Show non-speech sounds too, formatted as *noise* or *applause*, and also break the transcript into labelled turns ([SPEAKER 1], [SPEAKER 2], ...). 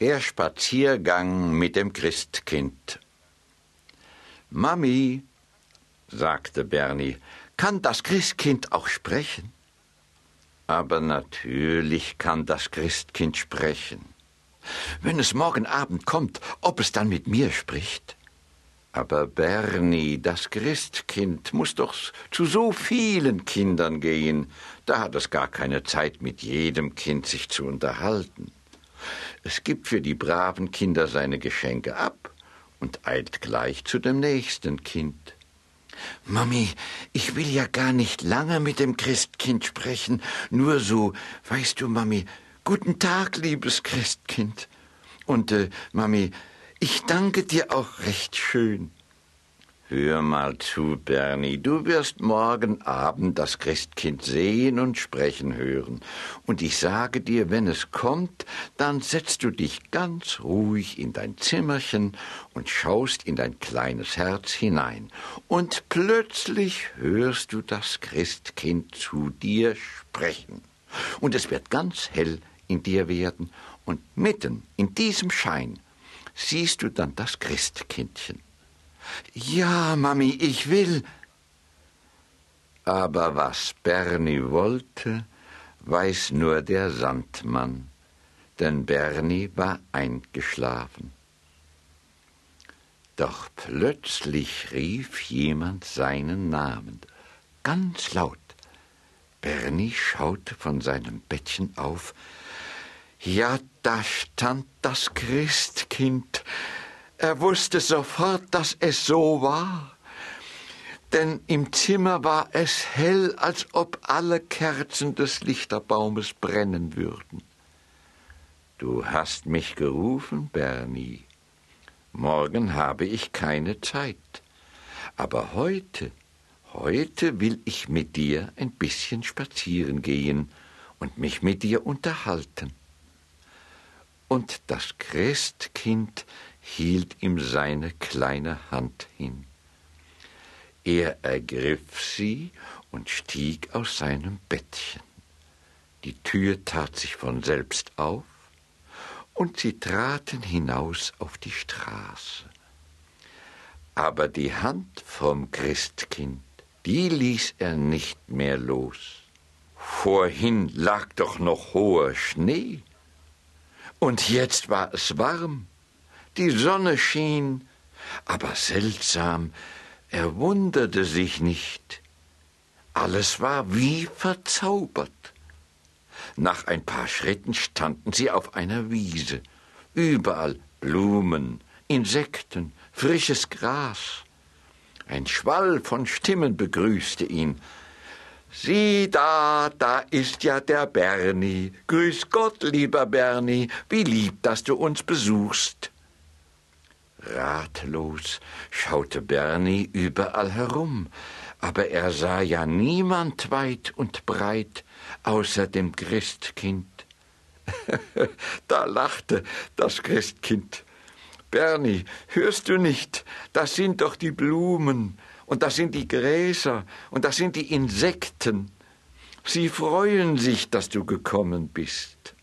[SPEAKER 1] Der Spaziergang mit dem Christkind. Mami, sagte Bernie, kann das Christkind auch sprechen? Aber natürlich kann das Christkind sprechen. Wenn es morgen Abend kommt, ob es dann mit mir spricht? Aber Bernie, das Christkind, muss doch zu so vielen Kindern gehen. Da hat es gar keine Zeit, mit jedem Kind sich zu unterhalten. Es gibt für die braven Kinder seine Geschenke ab und eilt gleich zu dem nächsten Kind. Mami, ich will ja gar nicht lange mit dem Christkind sprechen, nur so, weißt du, Mami, guten Tag, liebes Christkind. Und, äh, Mami, ich danke dir auch recht schön. Hör mal zu, Bernie, du wirst morgen Abend das Christkind sehen und sprechen hören. Und ich sage dir, wenn es kommt, dann setzt du dich ganz ruhig in dein Zimmerchen und schaust in dein kleines Herz hinein. Und plötzlich hörst du das Christkind zu dir sprechen. Und es wird ganz hell in dir werden, und mitten in diesem Schein siehst du dann das Christkindchen. Ja, Mami, ich will. Aber was Bernie wollte, weiß nur der Sandmann, denn Bernie war eingeschlafen. Doch plötzlich rief jemand seinen Namen, ganz laut. Bernie schaute von seinem Bettchen auf. Ja, da stand das Christkind, er wusste sofort, dass es so war, denn im Zimmer war es hell, als ob alle Kerzen des Lichterbaumes brennen würden. Du hast mich gerufen, Bernie. Morgen habe ich keine Zeit. Aber heute, heute will ich mit dir ein bisschen spazieren gehen und mich mit dir unterhalten. Und das Christkind hielt ihm seine kleine Hand hin. Er ergriff sie und stieg aus seinem Bettchen. Die Tür tat sich von selbst auf, und sie traten hinaus auf die Straße. Aber die Hand vom Christkind, die ließ er nicht mehr los. Vorhin lag doch noch hoher Schnee, und jetzt war es warm die Sonne schien, aber seltsam, er wunderte sich nicht. Alles war wie verzaubert. Nach ein paar Schritten standen sie auf einer Wiese. Überall Blumen, Insekten, frisches Gras. Ein Schwall von Stimmen begrüßte ihn. Sieh da, da ist ja der Bernie. Grüß Gott, lieber Bernie, wie lieb, dass du uns besuchst. Ratlos schaute Bernie überall herum, aber er sah ja niemand weit und breit außer dem Christkind. *laughs* da lachte das Christkind. Bernie, hörst du nicht? Das sind doch die Blumen, und das sind die Gräser, und das sind die Insekten. Sie freuen sich, dass du gekommen bist.